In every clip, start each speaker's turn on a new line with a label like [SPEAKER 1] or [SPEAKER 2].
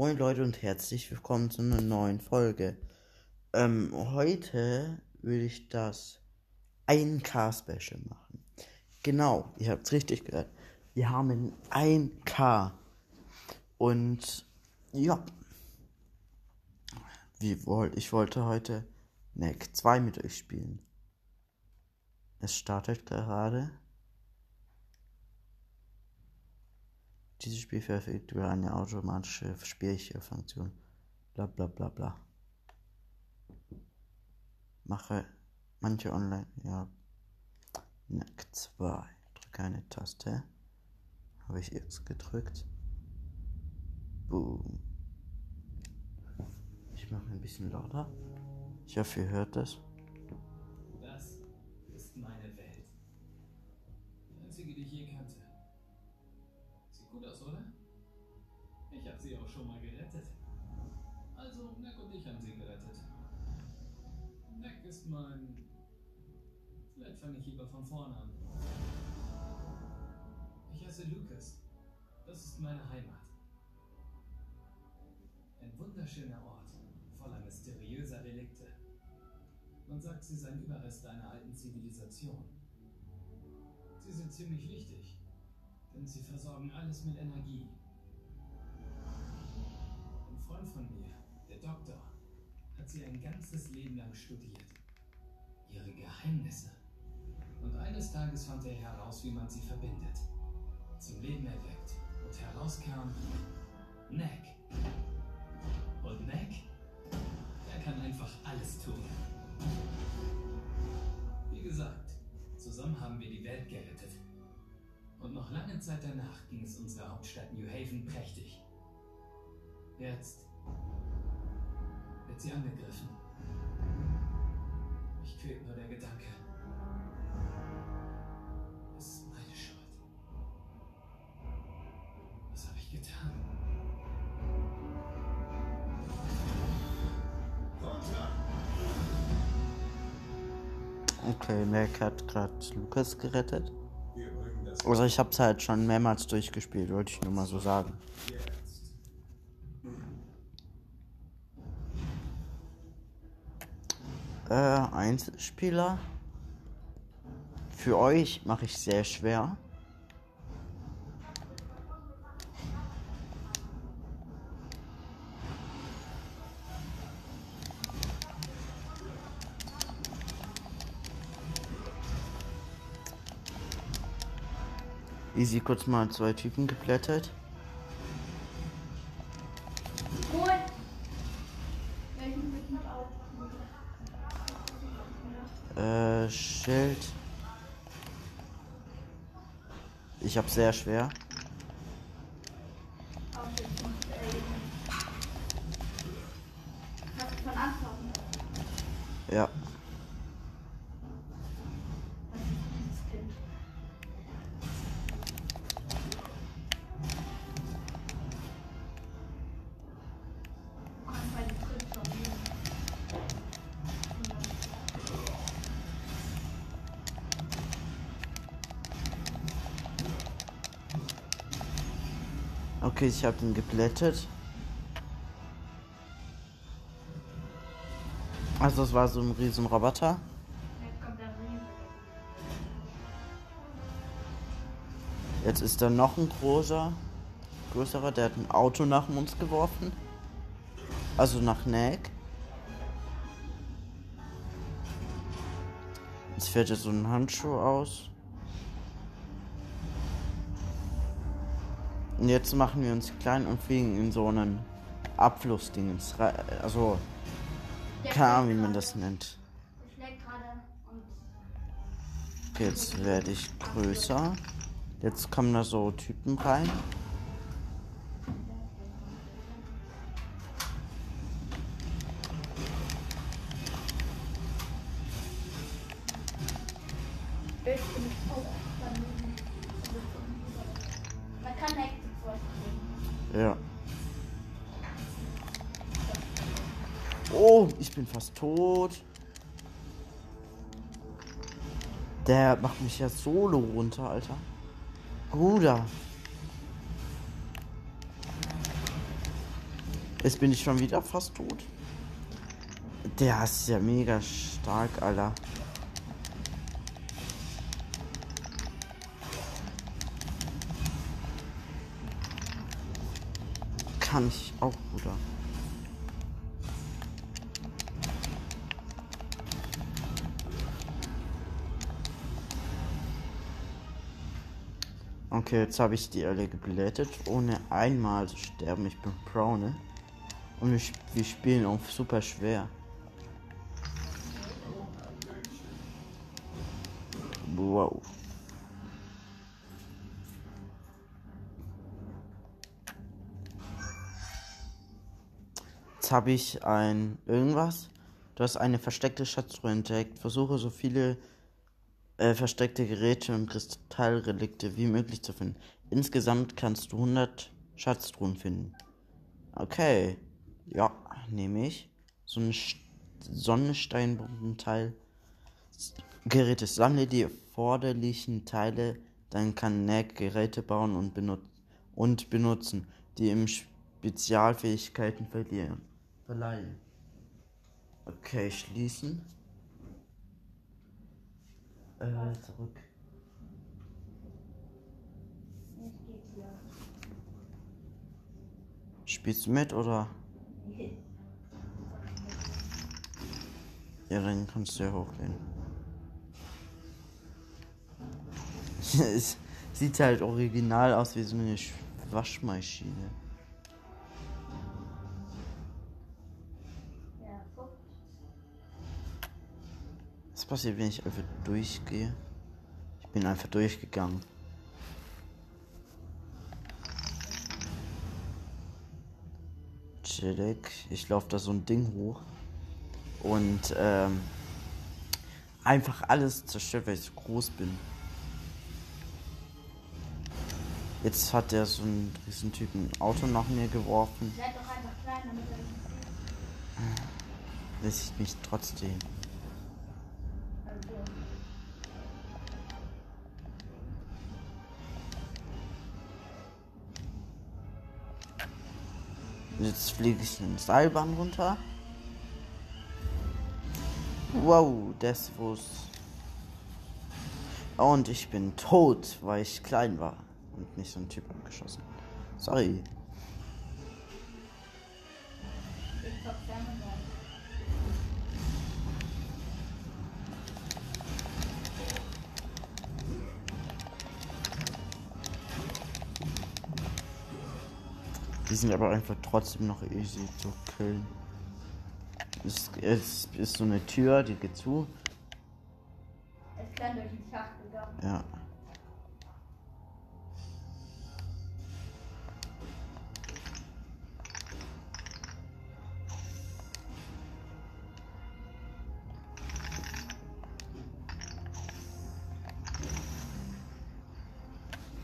[SPEAKER 1] Moin Leute und herzlich willkommen zu einer neuen Folge. Ähm, heute will ich das 1K Special machen. Genau, ihr habt es richtig gehört. Wir haben ein 1K. Und ja. Wie wollt, ich wollte heute Neck 2 mit euch spielen. Es startet gerade. Dieses Spiel verfügt über eine automatische Speicherfunktion. Bla bla bla bla. Mache manche online. Ja. Nack 2. Drücke eine Taste. Habe ich jetzt gedrückt. Boom. Ich mache ein bisschen lauter. Ich hoffe, ihr hört das.
[SPEAKER 2] Das ist meine Welt. Die einzige, die kannte. Gut aus, oder? Ich habe sie auch schon mal gerettet. Also, Neck und ich haben sie gerettet. Neck ist mein... Vielleicht fange ich lieber von vorne an. Ich heiße Lucas. Das ist meine Heimat. Ein wunderschöner Ort, voller mysteriöser Relikte. Man sagt, sie seien Überreste einer alten Zivilisation. Sie sind ziemlich wichtig, denn sie versorgen alles mit Energie. Ein Freund von mir, der Doktor, hat sie ein ganzes Leben lang studiert. Ihre Geheimnisse. Und eines Tages fand er heraus, wie man sie verbindet. Zum Leben erweckt. Und herauskam Neck. Und Neck, er kann einfach alles tun. Wie gesagt, zusammen haben wir die Welt gerettet. Lange Zeit danach ging es unserer Hauptstadt New Haven prächtig. Jetzt wird sie angegriffen. Mich quält nur der Gedanke. Es ist meine Schuld. Was habe ich getan?
[SPEAKER 1] Okay, Mac hat gerade Lukas gerettet. Also ich hab's halt schon mehrmals durchgespielt, wollte ich nur mal so sagen. Äh, Einzelspieler. Für euch mache ich sehr schwer. Easy kurz mal zwei Typen
[SPEAKER 3] auf?
[SPEAKER 1] Äh, Schild. Ich hab sehr schwer. Okay, ich hab ihn geplättet. Also es war so ein riesen Roboter.
[SPEAKER 3] Jetzt
[SPEAKER 1] ist da noch ein großer, größerer, der hat ein Auto nach uns geworfen. Also nach Neck. Jetzt fährt er so ein Handschuh aus. Und jetzt machen wir uns klein und fliegen in so einen Abflussdingens. rei- Also, keine Ahnung, wie man das nennt. Jetzt werde ich größer. Jetzt kommen da so Typen rein. Oh, ich bin fast tot. Der macht mich ja solo runter, Alter. Bruder. Jetzt bin ich schon wieder fast tot. Der ist ja mega stark, Alter. Kann ich auch, Bruder. Okay, jetzt habe ich die alle geblättet, ohne einmal zu sterben. Ich bin Pro? Und wir, wir spielen auch super schwer. Wow. Jetzt habe ich ein irgendwas. Du hast eine versteckte Schatztruhe entdeckt. Versuche so viele äh, versteckte Geräte und Kristallrelikte wie möglich zu finden. Insgesamt kannst du 100 Schatztruhen finden. Okay. Ja, nehme ich. So ein Sonnensteinbombenteil. Geräte. Sammle die erforderlichen Teile, dann kann Nack Geräte bauen und, benut und benutzen, die ihm Spezialfähigkeiten verlieren. Verleihen. Okay, schließen. Äh, zurück. Spielst du mit oder? Ja, dann kannst du ja hochgehen. es sieht halt original aus wie so eine Sch- Waschmaschine. Passiert, wenn ich einfach durchgehe? Ich bin einfach durchgegangen. Chillig. Ich laufe da so ein Ding hoch. Und ähm, einfach alles zerstört, weil ich so groß bin. Jetzt hat der so einen riesen Typen ein Auto nach mir geworfen.
[SPEAKER 3] Seid doch einfach klein, damit er nicht sieht.
[SPEAKER 1] Sieht mich trotzdem. Jetzt fliege ich eine Seilbahn runter. Wow, das war's. Und ich bin tot, weil ich klein war und nicht so ein Typ abgeschossen. Sorry.
[SPEAKER 3] ich
[SPEAKER 1] Die sind aber einfach trotzdem noch easy zu killen. Es, es ist so eine Tür, die geht zu.
[SPEAKER 3] Ist klein durch den Schacht gegangen.
[SPEAKER 1] Ja.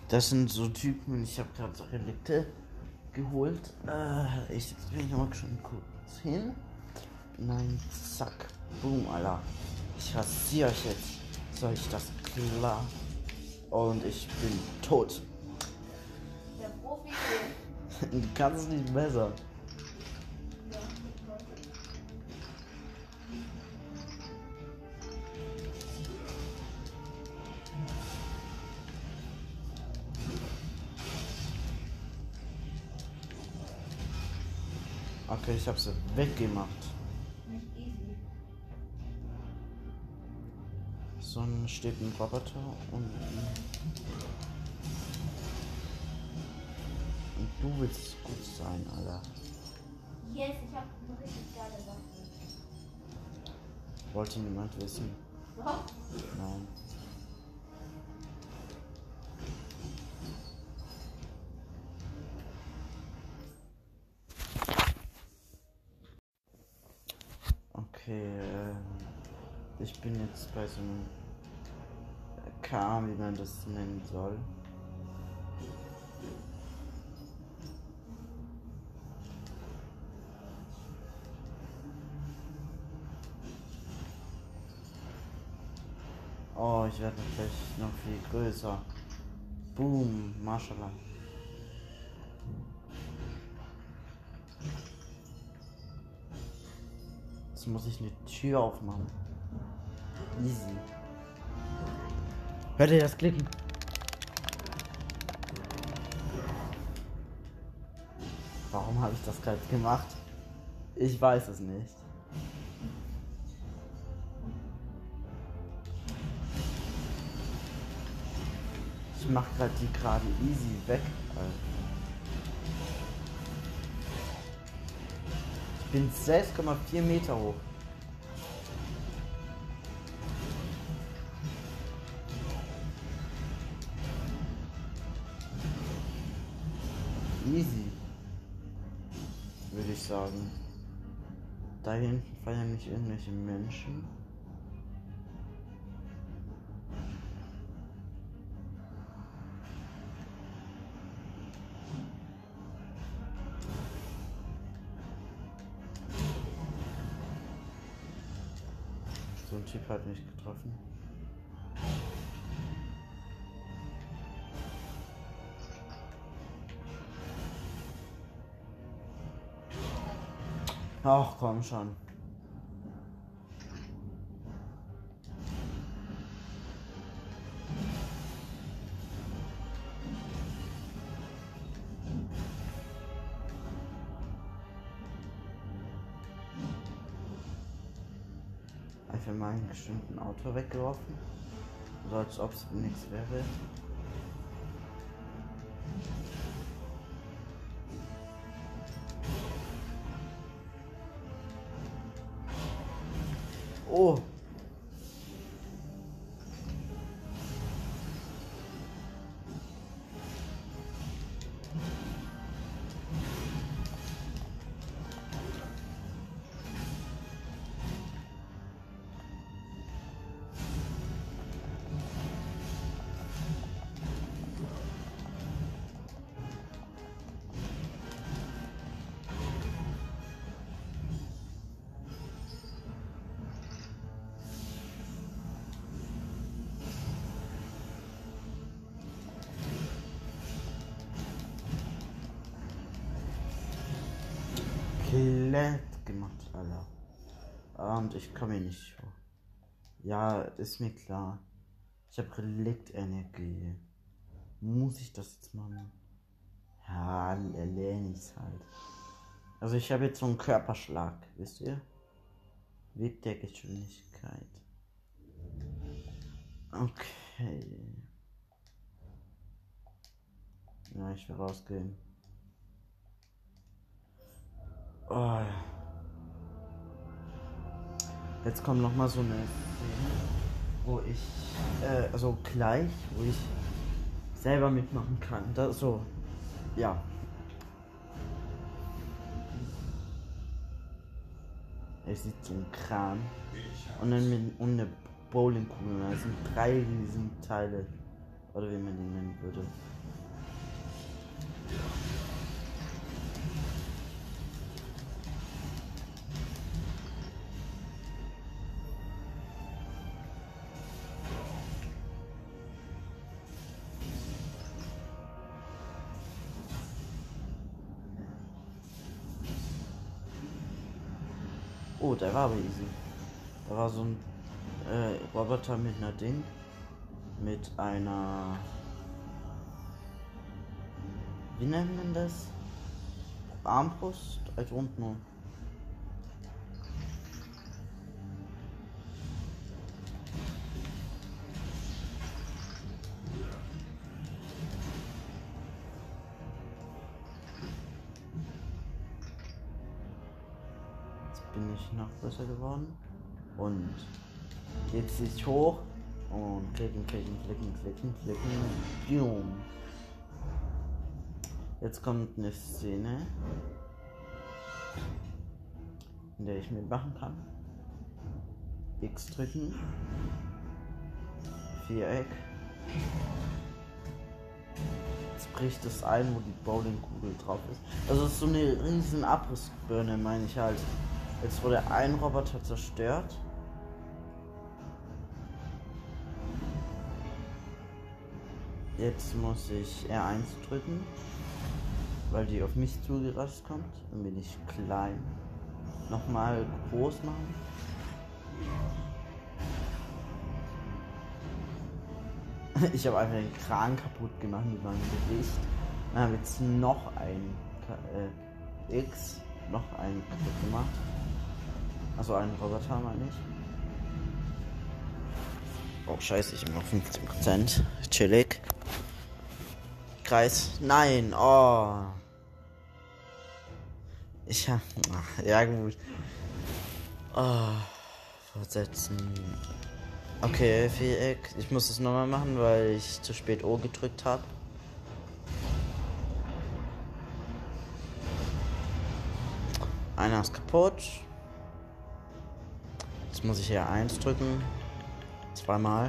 [SPEAKER 1] Das sind so Typen, ich habe gerade so Relikte geholt. Äh, ich bin nochmal schon kurz hin. Nein, zack. Boom, Alter. Ich rasiere euch jetzt. Soll ich das klar? Und ich bin tot.
[SPEAKER 3] Der Profi.
[SPEAKER 1] Du kannst es nicht besser. Okay, ich habe sie weggemacht.
[SPEAKER 3] Nicht easy.
[SPEAKER 1] So steht ein Roboter und. Und du willst gut sein, Alter.
[SPEAKER 3] Yes, ich hab eine richtig geile Waffe.
[SPEAKER 1] Wollte niemand wissen.
[SPEAKER 3] So,
[SPEAKER 1] Nein. Ich bin jetzt bei so einem K, wie man das nennen soll. Oh, ich werde gleich noch viel größer. Boom, Mashallah. Jetzt muss ich eine Tür aufmachen. Easy. Hört ihr das Klicken? Warum habe ich das gerade gemacht? Ich weiß es nicht. Ich mach gerade die gerade easy weg. Ich bin 6,4 Meter hoch. Nicht irgendwelche Menschen. So ein Typ hat mich getroffen. Ach komm schon. Einfach mal einen bestimmten Auto weggeworfen. So als ob es nichts wäre. Klett gemacht, Alter. Und ich komme hier nicht hoch. Ja, ist mir klar. Ich habe Reliktenergie. Muss ich das jetzt machen? Ja, erlerne ich's halt. Also ich habe jetzt so einen Körperschlag, wisst ihr? Weg der Geschwindigkeit. Okay. Ja, ich will rausgehen. Oh. Jetzt kommt noch mal so eine Szene, wo ich, äh, also gleich, wo ich selber mitmachen kann. Da, so, ja. Es sieht so ein Kran und dann mit und eine Bowlingkugel. Das sind drei riesen Teile. Oder wie man die nennen würde. Oh, der war aber easy. Da war so ein äh, Roboter mit einer Ding. Mit einer. Wie nennt man das? Armbrust als und nur. Besser geworden. Und jetzt ich hoch und klicken, klicken, klicken, klicken, klicken. Boom. Jetzt kommt eine Szene, in der ich mitmachen kann. X drücken. Viereck. Jetzt bricht es ein, wo die Bowlingkugel drauf ist. Also ist so eine riesen Abrissbirne, meine ich halt. Jetzt wurde ein Roboter zerstört. Jetzt muss ich R1 drücken, weil die auf mich zugerast kommt. Dann bin ich klein. nochmal groß machen. Ich habe einfach den Kran kaputt gemacht mit meinem Gewicht. Dann habe jetzt noch ein äh, X, noch einen kaputt gemacht. Also einen Roboter meine ich. Oh scheiße, ich habe noch 15%. Chillig. Kreis. Nein. Oh. Ich hab. Ja gut. Oh. Fortsetzen. Okay, Viereck. Ich muss es nochmal machen, weil ich zu spät O gedrückt habe. Einer ist kaputt. Jetzt muss ich hier eins drücken. Zweimal.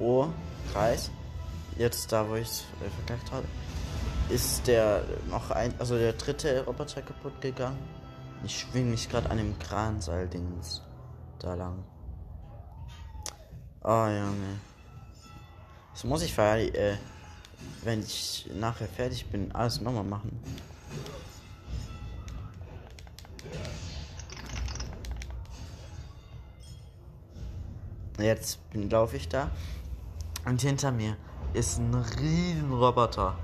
[SPEAKER 1] O, Kreis. Jetzt da, wo ich es äh, vergleicht habe, ist der noch ein, also der dritte Roboter kaputt gegangen. Ich schwing mich gerade an dem Kranseil-Dings da lang. Oh Junge. Das muss ich äh, wenn ich nachher fertig bin, alles nochmal machen. Jetzt laufe ich da und hinter mir ist ein riesen Roboter.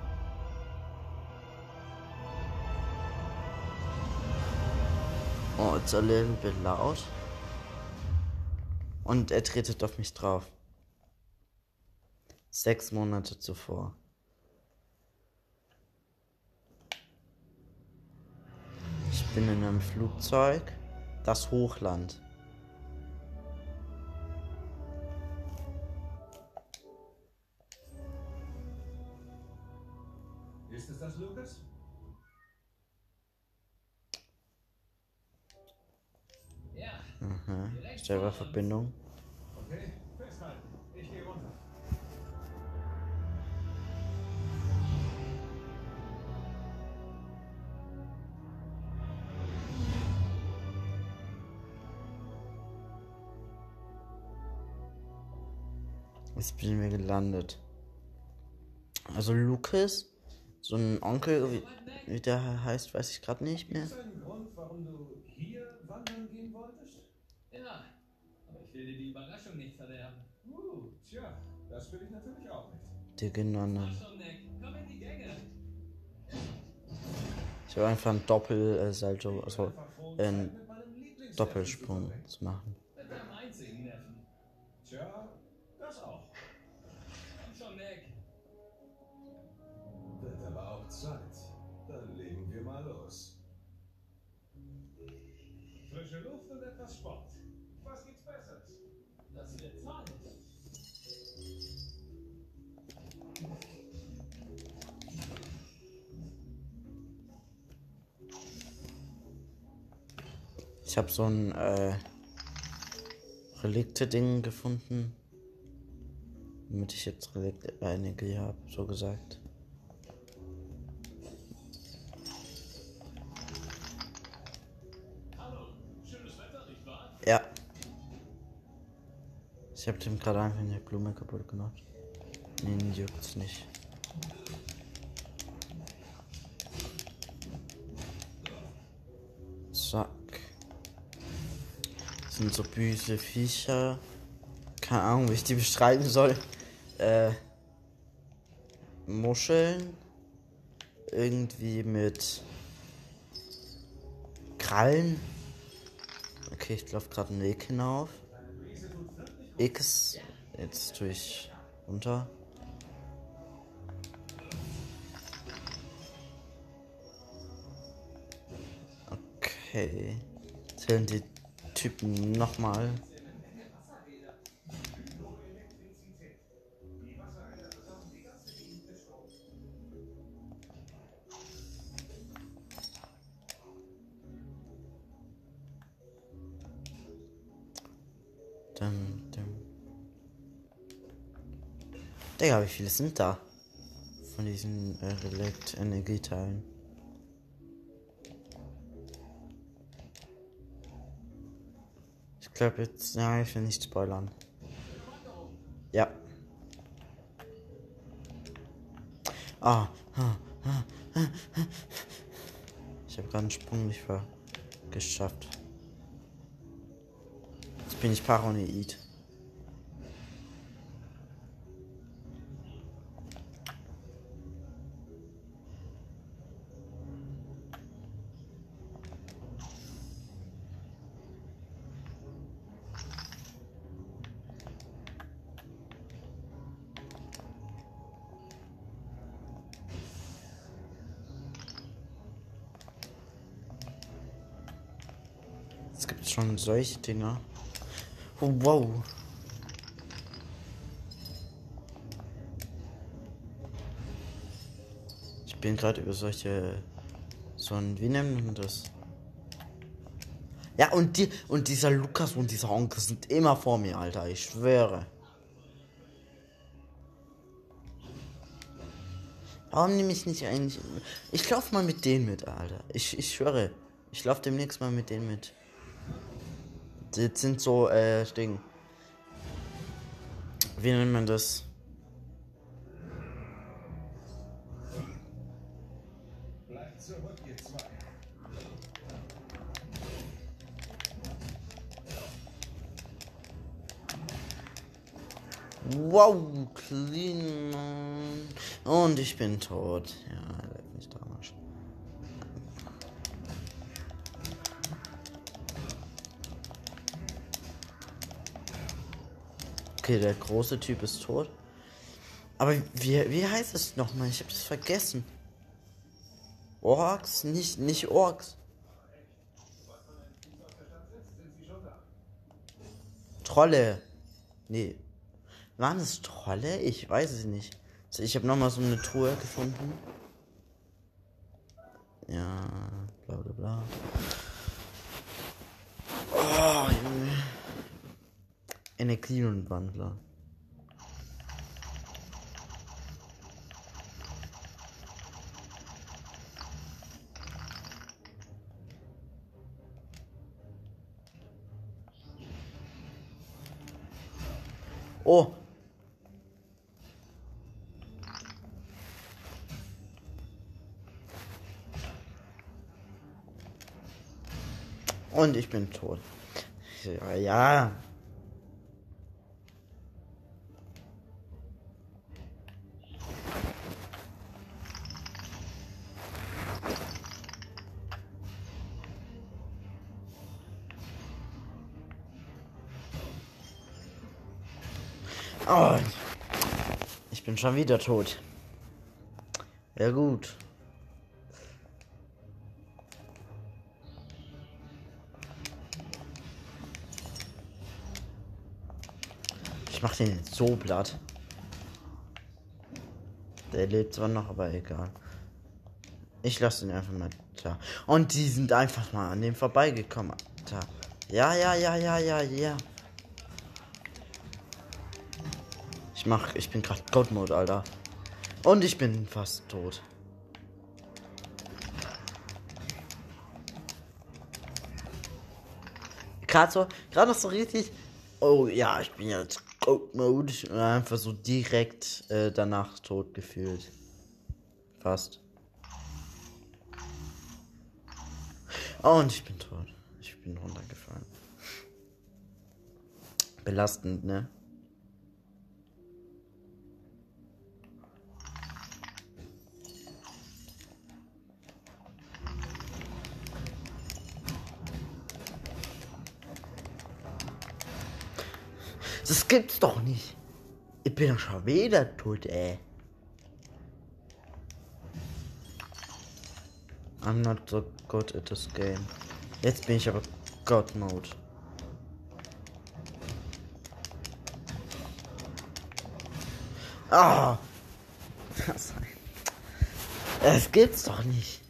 [SPEAKER 1] Oh, it's a little bit laut. Und er tretet auf mich drauf. Sechs Monate zuvor. Ich bin in einem Flugzeug. Das Hochland. Serververbindung.
[SPEAKER 4] Okay. Ich gehe runter.
[SPEAKER 1] Jetzt bin wir gelandet. Also Lucas, so ein Onkel, wie, wie der heißt, weiß ich gerade nicht mehr.
[SPEAKER 4] Ist ein Grund, warum du hier wandern gehen wolltest?
[SPEAKER 2] Ja, aber ich will dir die Verderben.
[SPEAKER 4] Uh, tja, das will ich natürlich auch nicht.
[SPEAKER 1] Die
[SPEAKER 2] Gänge.
[SPEAKER 1] Ich habe einfach ein Doppelsalto, also
[SPEAKER 4] Einfach froh,
[SPEAKER 1] ein
[SPEAKER 4] Zeit mit meinem Lieblingsneffen zu
[SPEAKER 1] Doppelsprung zu machen.
[SPEAKER 2] Mit deinem einzigen Neffen.
[SPEAKER 4] Tja, das auch.
[SPEAKER 2] Komm schon, Nick.
[SPEAKER 4] Wird aber auch Zeit.
[SPEAKER 1] Ich habe so ein äh, Relikte-Ding gefunden. Damit ich jetzt Relikte einige habe, so gesagt. Ja. Ich habe dem gerade einfach eine Blume kaputt gemacht. Nee, juckt's nicht. Zack. Sind so böse Viecher. Keine Ahnung, wie ich die beschreiben soll. Äh. Muscheln. Irgendwie mit Krallen. Okay, ich laufe gerade einen Weg hinauf. X. Jetzt tue ich runter. Okay. Zählen die tippen nochmal. Dum, dum. Digga, wie viele sind da? Von diesen äh, Relekt-Energieteilen. Ich glaube jetzt, ja, ich will nicht spoilern. Ja. Ah. ah, ah, ah, ah. Ich habe gerade einen Sprung nicht geschafft. Jetzt bin ich paranoid. Solche Dinger. Oh, wow. Ich bin gerade über solche. So ein. Wie nennt man das? Ja, und die und dieser Lukas und dieser Onkel sind immer vor mir, Alter. Ich schwöre. Warum nehme ich nicht eigentlich. Ich lauf mal mit denen mit, Alter. Ich, ich schwöre. Ich lauf demnächst mal mit denen mit. Das sind so, äh, Ding. Wie nennt man das? Wow, clean. Und ich bin tot. Ja, Okay, der große Typ ist tot. Aber wie, wie heißt es nochmal? Ich habe das vergessen. Orks? Nicht, nicht Orks. Trolle. Nee. Waren es Trolle? Ich weiß es nicht. Also ich habe nochmal so eine Truhe gefunden. Ja, bla bla bla. Oh, Junge. Energienwandler. Oh. Und ich bin tot. Ja, ja. Schon wieder tot. Ja gut. Ich mach den jetzt so platt. Der lebt zwar noch, aber egal. Ich lasse ihn einfach mal da. Und die sind einfach mal an dem vorbeigekommen. Alter. Ja, ja, ja, ja, ja, ja. Ich mach, ich bin gerade God Mode, Alter. Und ich bin fast tot. Gerade so, gerade noch so richtig. Oh ja, ich bin jetzt God Mode. Und einfach so direkt äh, danach tot gefühlt. Fast. Und ich bin tot. Ich bin runtergefallen. Belastend, ne? Das gibt's doch nicht. Ich bin doch schon wieder tot, ey. I'm not so good at this game. Jetzt bin ich aber God Mode. Ah! Das, das gibt's doch nicht.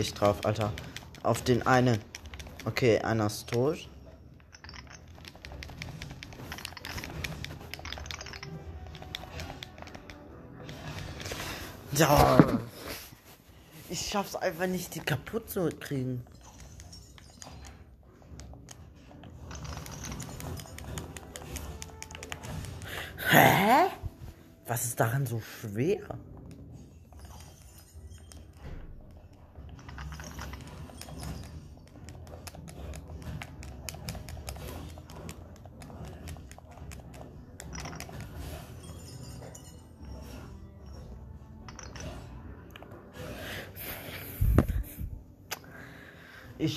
[SPEAKER 1] Gehe ich drauf, Alter. Auf den einen. Okay, einer ist tot. Ja. Ich schaff's einfach nicht, die kaputt zu kriegen. Hä? Was ist daran so schwer?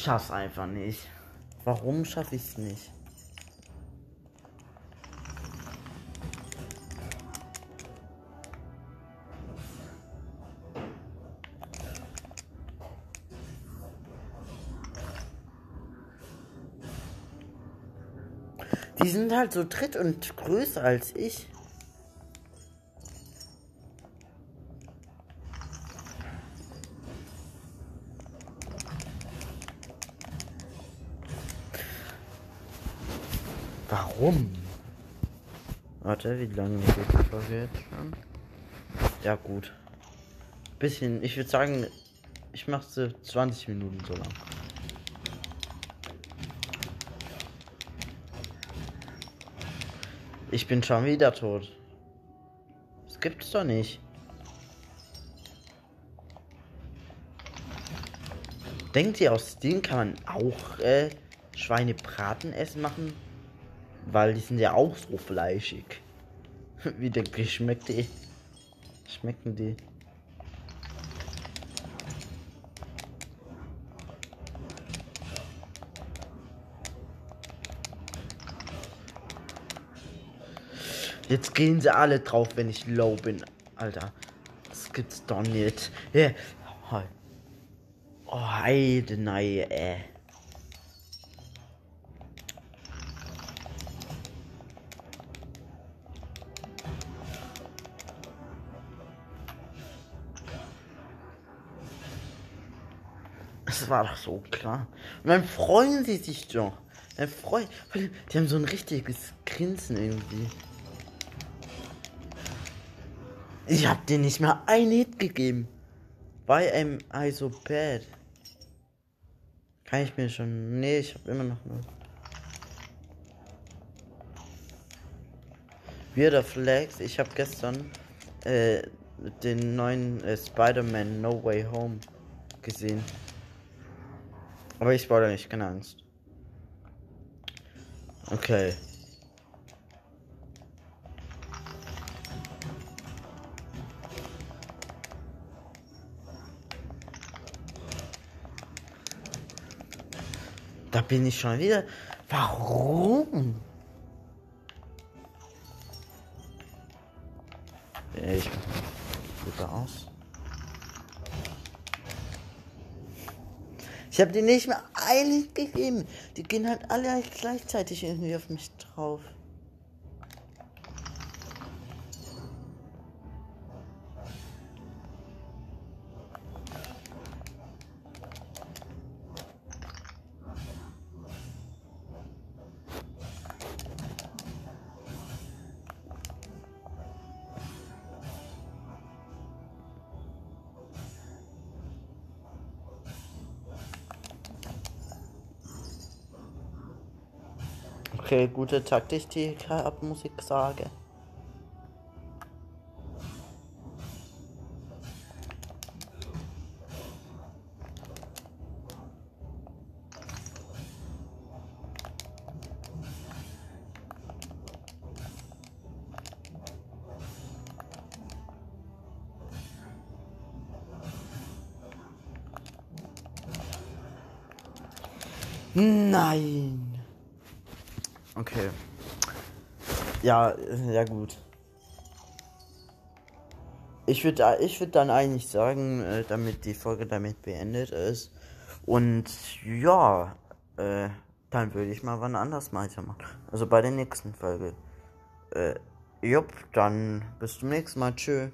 [SPEAKER 1] Ich schaff's einfach nicht. Warum schaffe ich's nicht? Die sind halt so dritt und größer als ich. Warum? Warte, wie lange geht die Folge jetzt schon? Ja, gut. Bisschen, ich würde sagen, ich mache sie 20 Minuten so lang. Ich bin schon wieder tot. Das gibt's doch nicht. Denkt ihr, aus denen kann man auch äh, Schweinebraten essen machen? Weil die sind ja auch so fleischig. Wie ihr, schmeckt die? Schmecken die? Jetzt gehen sie alle drauf, wenn ich low bin. Alter. Das gibt's doch nicht. Ja. Oh, heide, nein, Das war doch so klar. Und dann freuen sie sich doch. Dann freuen, die haben so ein richtiges Grinsen irgendwie. Ich hab dir nicht mal ein Hit gegeben. Bei einem I so bad. Kann ich mir schon. Nee, ich hab immer noch nur. Weirder Flags. Ich hab gestern äh, den neuen äh, Spider-Man No Way Home gesehen. Aber ich spoilere nicht, keine Angst. Okay. Da bin ich schon wieder. Warum? Ich wieder aus. Ich habe dir nicht mehr eilig gegeben. Die gehen halt alle gleichzeitig irgendwie auf mich drauf. Okay, gute Taktik, die ich ab Musik sage. Ja, gut. Ich würde ich würd dann eigentlich sagen, äh, damit die Folge damit beendet ist. Und ja, äh, dann würde ich mal wann anders weitermachen. Also bei der nächsten Folge. Äh, jupp, dann bis zum nächsten Mal. Tschö.